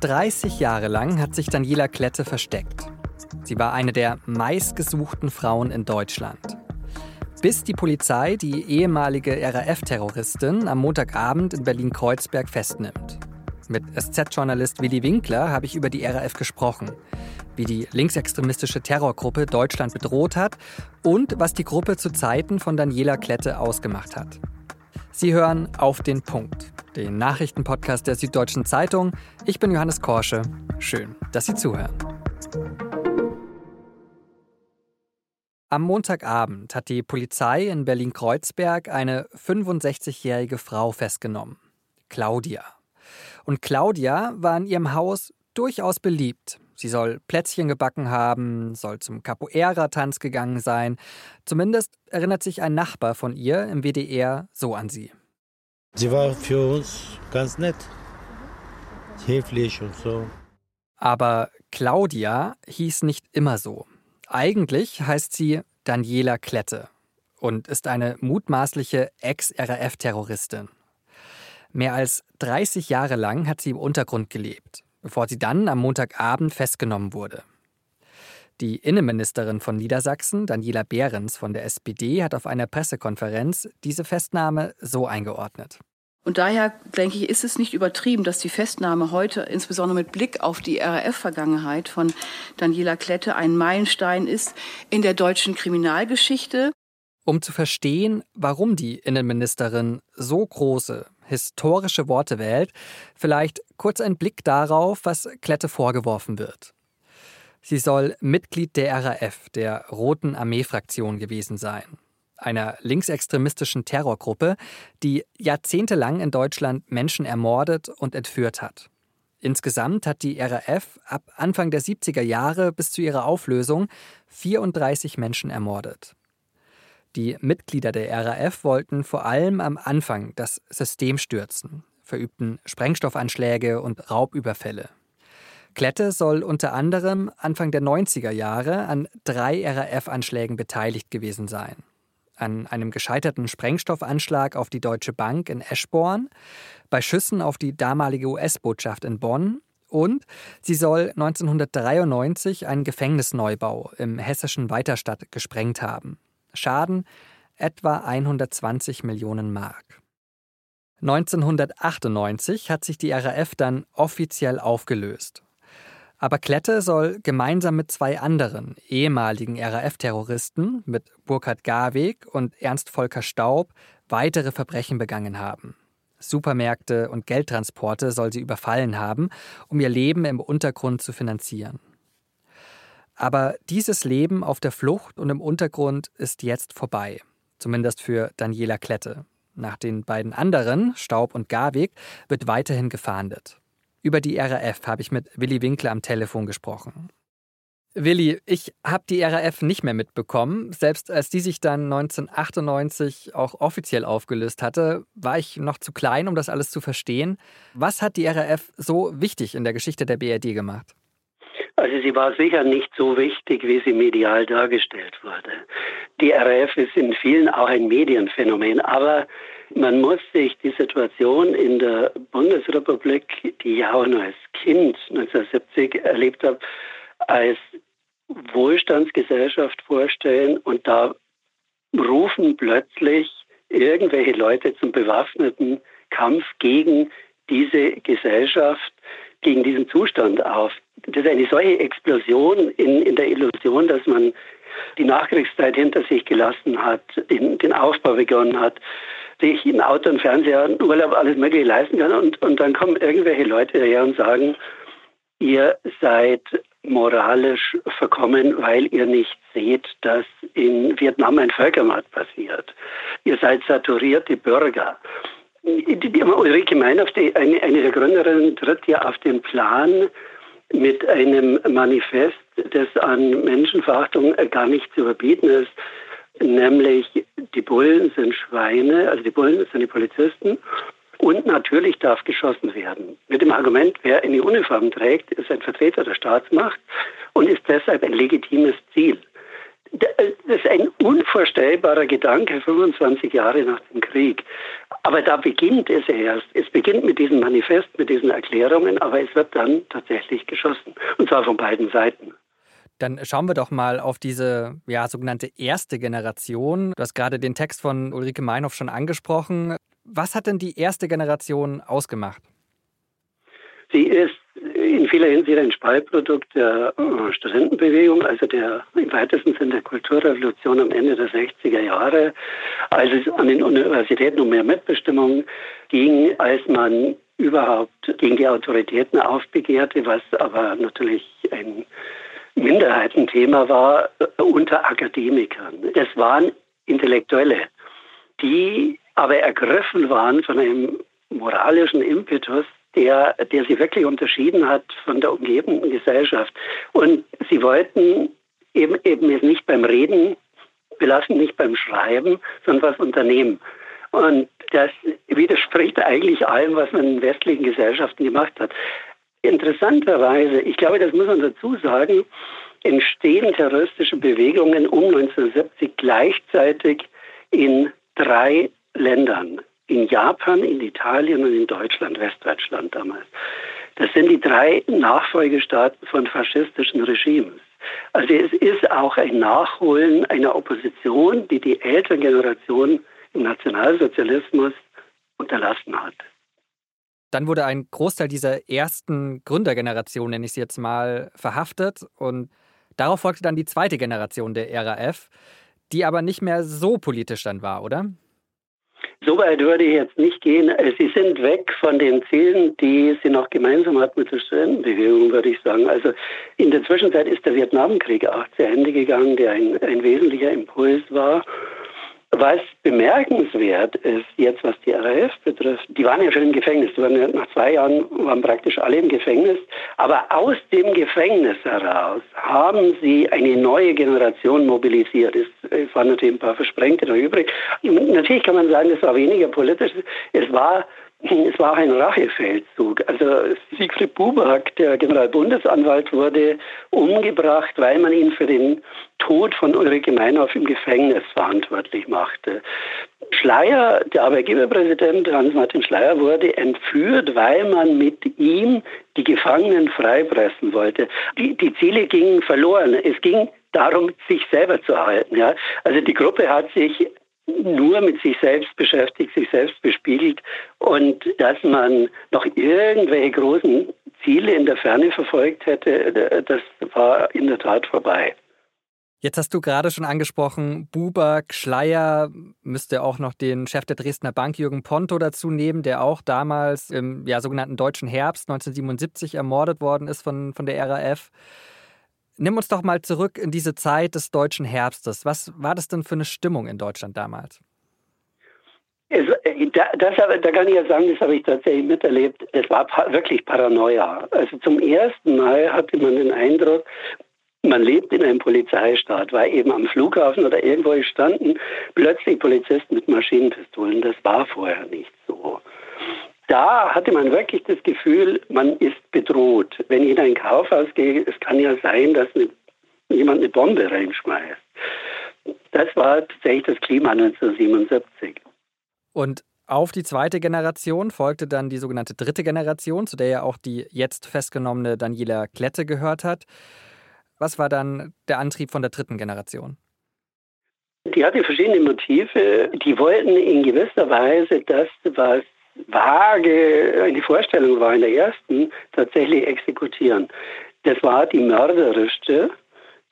Dreißig Jahre lang hat sich Daniela Klette versteckt. Sie war eine der meistgesuchten Frauen in Deutschland. Bis die Polizei die ehemalige RAF-Terroristin am Montagabend in Berlin-Kreuzberg festnimmt. Mit SZ-Journalist Willi Winkler habe ich über die RAF gesprochen, wie die linksextremistische Terrorgruppe Deutschland bedroht hat und was die Gruppe zu Zeiten von Daniela Klette ausgemacht hat. Sie hören auf den Punkt, den Nachrichtenpodcast der Süddeutschen Zeitung. Ich bin Johannes Korsche. Schön, dass Sie zuhören. Am Montagabend hat die Polizei in Berlin-Kreuzberg eine 65-jährige Frau festgenommen, Claudia. Und Claudia war in ihrem Haus durchaus beliebt. Sie soll Plätzchen gebacken haben, soll zum Capoeira-Tanz gegangen sein. Zumindest erinnert sich ein Nachbar von ihr im WDR so an sie. Sie war für uns ganz nett, höflich und so. Aber Claudia hieß nicht immer so. Eigentlich heißt sie Daniela Klette und ist eine mutmaßliche Ex-RAF-Terroristin. Mehr als 30 Jahre lang hat sie im Untergrund gelebt, bevor sie dann am Montagabend festgenommen wurde. Die Innenministerin von Niedersachsen, Daniela Behrens von der SPD, hat auf einer Pressekonferenz diese Festnahme so eingeordnet. Und daher, denke ich, ist es nicht übertrieben, dass die Festnahme heute, insbesondere mit Blick auf die RAF-Vergangenheit von Daniela Klette, ein Meilenstein ist in der deutschen Kriminalgeschichte. Um zu verstehen, warum die Innenministerin so große, historische Worte wählt, vielleicht kurz ein Blick darauf, was Klette vorgeworfen wird. Sie soll Mitglied der RAF, der Roten Armee-Fraktion gewesen sein einer linksextremistischen Terrorgruppe, die jahrzehntelang in Deutschland Menschen ermordet und entführt hat. Insgesamt hat die RAF ab Anfang der 70er Jahre bis zu ihrer Auflösung 34 Menschen ermordet. Die Mitglieder der RAF wollten vor allem am Anfang das System stürzen, verübten Sprengstoffanschläge und Raubüberfälle. Klette soll unter anderem Anfang der 90er Jahre an drei RAF-Anschlägen beteiligt gewesen sein an einem gescheiterten Sprengstoffanschlag auf die Deutsche Bank in Eschborn, bei Schüssen auf die damalige US-Botschaft in Bonn und sie soll 1993 einen Gefängnisneubau im hessischen Weiterstadt gesprengt haben. Schaden etwa 120 Millionen Mark. 1998 hat sich die RAF dann offiziell aufgelöst aber Klette soll gemeinsam mit zwei anderen ehemaligen RAF-Terroristen, mit Burkhard Garweg und Ernst Volker Staub, weitere Verbrechen begangen haben. Supermärkte und Geldtransporte soll sie überfallen haben, um ihr Leben im Untergrund zu finanzieren. Aber dieses Leben auf der Flucht und im Untergrund ist jetzt vorbei, zumindest für Daniela Klette. Nach den beiden anderen, Staub und Garweg, wird weiterhin gefahndet. Über die RAF habe ich mit Willi Winkler am Telefon gesprochen. Willi, ich habe die RAF nicht mehr mitbekommen. Selbst als die sich dann 1998 auch offiziell aufgelöst hatte, war ich noch zu klein, um das alles zu verstehen. Was hat die RAF so wichtig in der Geschichte der BRD gemacht? Also sie war sicher nicht so wichtig, wie sie medial dargestellt wurde. Die RAF ist in vielen auch ein Medienphänomen, aber man muss sich die Situation in der Bundesrepublik, die ich auch noch als Kind 1970 erlebt habe, als Wohlstandsgesellschaft vorstellen und da rufen plötzlich irgendwelche Leute zum bewaffneten Kampf gegen diese Gesellschaft, gegen diesen Zustand auf. Das ist eine solche Explosion in, in der Illusion, dass man die Nachkriegszeit hinter sich gelassen hat, den, den Aufbau begonnen hat, sich ein Auto, ein Fernseher, ein Urlaub, alles Mögliche leisten kann. Und, und dann kommen irgendwelche Leute daher und sagen, ihr seid moralisch verkommen, weil ihr nicht seht, dass in Vietnam ein Völkermord passiert. Ihr seid saturierte Bürger. Die, die Ulrike Meinhof, die, eine, eine der Gründerinnen, tritt ja auf den Plan mit einem Manifest, das an Menschenverachtung gar nicht zu überbieten ist nämlich die Bullen sind Schweine, also die Bullen sind die Polizisten. Und natürlich darf geschossen werden. Mit dem Argument, wer eine Uniform trägt, ist ein Vertreter der Staatsmacht und ist deshalb ein legitimes Ziel. Das ist ein unvorstellbarer Gedanke, 25 Jahre nach dem Krieg. Aber da beginnt es erst. Es beginnt mit diesem Manifest, mit diesen Erklärungen, aber es wird dann tatsächlich geschossen. Und zwar von beiden Seiten. Dann schauen wir doch mal auf diese ja, sogenannte erste Generation. Du hast gerade den Text von Ulrike Meinhoff schon angesprochen. Was hat denn die erste Generation ausgemacht? Sie ist in vieler Hinsicht ein Spaltprodukt der äh, Studentenbewegung, also der im weitesten Sinne der Kulturrevolution am Ende der 60er Jahre, als es an den Universitäten um mehr Mitbestimmung ging, als man überhaupt gegen die Autoritäten aufbegehrte, was aber natürlich ein Minderheitenthema war äh, unter Akademikern. Das waren Intellektuelle, die aber ergriffen waren von einem moralischen Impetus, der, der sie wirklich unterschieden hat von der umgebenden Gesellschaft. Und sie wollten eben, eben es nicht beim Reden belassen, nicht beim Schreiben, sondern was unternehmen. Und das widerspricht eigentlich allem, was man in westlichen Gesellschaften gemacht hat. Interessanterweise, ich glaube, das muss man dazu sagen, entstehen terroristische Bewegungen um 1970 gleichzeitig in drei Ländern in Japan, in Italien und in Deutschland, Westdeutschland damals. Das sind die drei Nachfolgestaaten von faschistischen Regimes. Also es ist auch ein Nachholen einer Opposition, die die Elterngeneration im Nationalsozialismus unterlassen hat. Dann wurde ein Großteil dieser ersten Gründergeneration, nenne ich sie jetzt mal, verhaftet und darauf folgte dann die zweite Generation der RAF, die aber nicht mehr so politisch dann war, oder? So weit würde ich jetzt nicht gehen. Sie sind weg von den Zielen, die sie noch gemeinsam hat mit der Studentenbewegung, würde ich sagen. Also in der Zwischenzeit ist der Vietnamkrieg auch zu Ende gegangen, der ein, ein wesentlicher Impuls war. Was bemerkenswert ist, jetzt was die RAF betrifft, die waren ja schon im Gefängnis. Die waren ja nach zwei Jahren waren praktisch alle im Gefängnis. Aber aus dem Gefängnis heraus haben sie eine neue Generation mobilisiert. Es, waren natürlich ein paar Versprengte noch übrig. Natürlich kann man sagen, es war weniger politisch. Es war es war ein Rachefeldzug. Also Siegfried Buback, der Generalbundesanwalt, wurde umgebracht, weil man ihn für den Tod von Ulrike Meinhoff im Gefängnis verantwortlich machte. Schleier, der Arbeitgeberpräsident Hans-Martin Schleier, wurde entführt, weil man mit ihm die Gefangenen freipressen wollte. Die, die Ziele gingen verloren. Es ging darum, sich selber zu erhalten. Ja. Also die Gruppe hat sich nur mit sich selbst beschäftigt, sich selbst bespiegelt und dass man noch irgendwelche großen Ziele in der Ferne verfolgt hätte, das war in der Tat vorbei. Jetzt hast du gerade schon angesprochen, Buback, Schleier, müsste auch noch den Chef der Dresdner Bank Jürgen Ponto dazu nehmen, der auch damals im ja, sogenannten Deutschen Herbst 1977 ermordet worden ist von, von der RAF. Nimm uns doch mal zurück in diese Zeit des deutschen Herbstes. Was war das denn für eine Stimmung in Deutschland damals? Es, äh, das, da kann ich ja sagen, das habe ich tatsächlich miterlebt. Es war wirklich Paranoia. Also zum ersten Mal hatte man den Eindruck, man lebt in einem Polizeistaat, weil eben am Flughafen oder irgendwo standen plötzlich Polizisten mit Maschinenpistolen. Das war vorher nicht so da hatte man wirklich das Gefühl, man ist bedroht. Wenn ich in ein Kaufhaus gehe, es kann ja sein, dass eine, jemand eine Bombe reinschmeißt. Das war tatsächlich das Klima 1977. Und auf die zweite Generation folgte dann die sogenannte dritte Generation, zu der ja auch die jetzt festgenommene Daniela Klette gehört hat. Was war dann der Antrieb von der dritten Generation? Die hatte verschiedene Motive. Die wollten in gewisser Weise das, was vage eine Vorstellung war in der ersten, tatsächlich exekutieren. Das war die mörderischste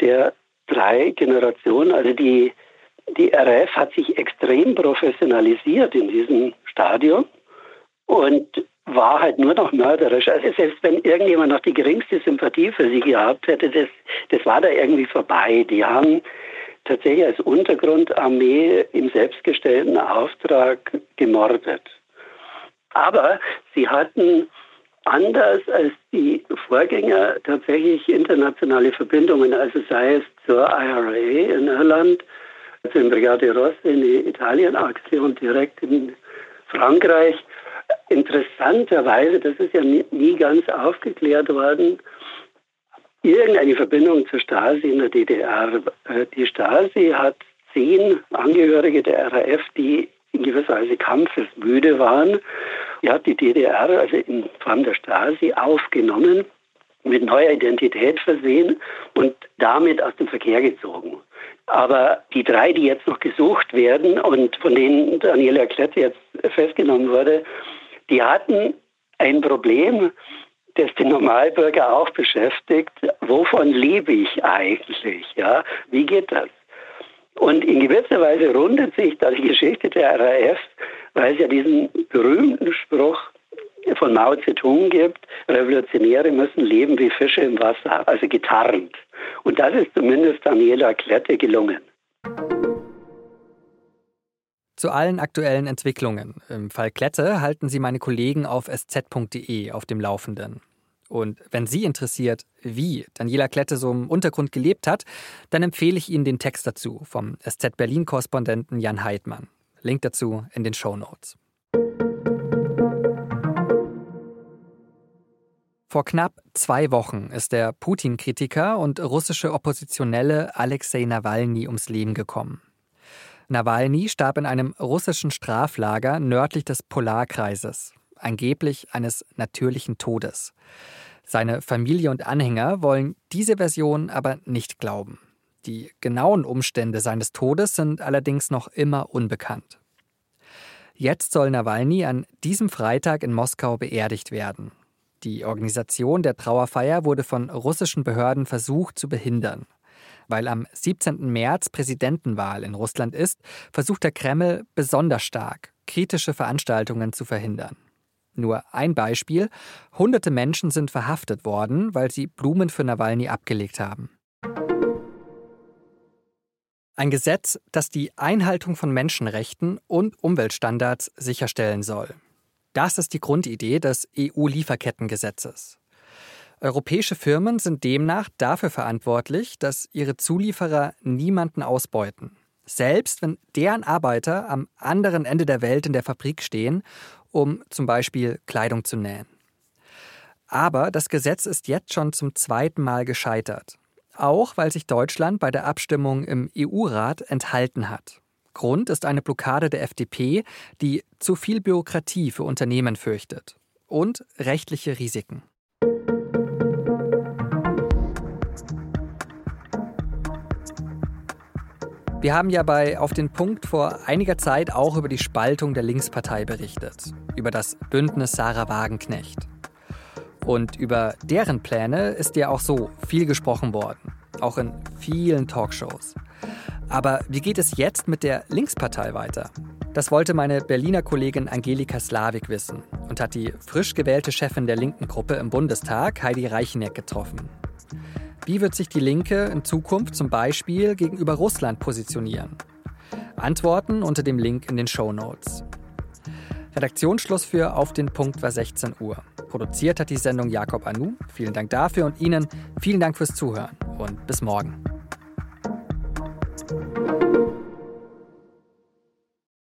der drei Generationen. Also die, die RF hat sich extrem professionalisiert in diesem Stadium und war halt nur noch mörderisch. Also selbst wenn irgendjemand noch die geringste Sympathie für sie gehabt hätte, das, das war da irgendwie vorbei. Die haben tatsächlich als Untergrundarmee im selbstgestellten Auftrag gemordet. Aber sie hatten anders als die Vorgänger tatsächlich internationale Verbindungen, also sei es zur IRA in Irland, zur Brigade Rosse in Italien-Aktion direkt in Frankreich. Interessanterweise, das ist ja nie, nie ganz aufgeklärt worden, irgendeine Verbindung zur Stasi in der DDR. Äh, die Stasi hat zehn Angehörige der RAF, die in gewisser Weise kampfesmüde waren. Die hat die DDR also in Form der Stasi aufgenommen, mit neuer Identität versehen und damit aus dem Verkehr gezogen. Aber die drei, die jetzt noch gesucht werden und von denen Daniela Klette jetzt festgenommen wurde, die hatten ein Problem, das den Normalbürger auch beschäftigt. Wovon lebe ich eigentlich? Ja, wie geht das? Und in gewisser Weise rundet sich da die Geschichte der RAF, weil es ja diesen berühmten Spruch von Mao Zedong gibt, Revolutionäre müssen leben wie Fische im Wasser, also getarnt. Und das ist zumindest Daniela Klette gelungen. Zu allen aktuellen Entwicklungen im Fall Klette halten Sie meine Kollegen auf sz.de auf dem Laufenden. Und wenn Sie interessiert, wie Daniela Klette so im Untergrund gelebt hat, dann empfehle ich Ihnen den Text dazu vom SZ Berlin-Korrespondenten Jan Heidmann. Link dazu in den Show Notes. Vor knapp zwei Wochen ist der Putin-Kritiker und russische Oppositionelle Alexei Nawalny ums Leben gekommen. Nawalny starb in einem russischen Straflager nördlich des Polarkreises, angeblich eines natürlichen Todes. Seine Familie und Anhänger wollen diese Version aber nicht glauben. Die genauen Umstände seines Todes sind allerdings noch immer unbekannt. Jetzt soll Nawalny an diesem Freitag in Moskau beerdigt werden. Die Organisation der Trauerfeier wurde von russischen Behörden versucht zu behindern. Weil am 17. März Präsidentenwahl in Russland ist, versucht der Kreml besonders stark, kritische Veranstaltungen zu verhindern. Nur ein Beispiel. Hunderte Menschen sind verhaftet worden, weil sie Blumen für Nawalny abgelegt haben. Ein Gesetz, das die Einhaltung von Menschenrechten und Umweltstandards sicherstellen soll. Das ist die Grundidee des EU-Lieferkettengesetzes. Europäische Firmen sind demnach dafür verantwortlich, dass ihre Zulieferer niemanden ausbeuten. Selbst wenn deren Arbeiter am anderen Ende der Welt in der Fabrik stehen, um zum Beispiel Kleidung zu nähen. Aber das Gesetz ist jetzt schon zum zweiten Mal gescheitert. Auch weil sich Deutschland bei der Abstimmung im EU-Rat enthalten hat. Grund ist eine Blockade der FDP, die zu viel Bürokratie für Unternehmen fürchtet und rechtliche Risiken. Wir haben ja bei Auf den Punkt vor einiger Zeit auch über die Spaltung der Linkspartei berichtet, über das Bündnis Sarah Wagenknecht. Und über deren Pläne ist ja auch so viel gesprochen worden, auch in vielen Talkshows. Aber wie geht es jetzt mit der Linkspartei weiter? Das wollte meine Berliner Kollegin Angelika Slavik wissen und hat die frisch gewählte Chefin der linken Gruppe im Bundestag, Heidi Reicheneck, getroffen. Wie wird sich die Linke in Zukunft zum Beispiel gegenüber Russland positionieren? Antworten unter dem Link in den Show Notes. Redaktionsschluss für Auf den Punkt war 16 Uhr. Produziert hat die Sendung Jakob Anu. Vielen Dank dafür und Ihnen vielen Dank fürs Zuhören und bis morgen.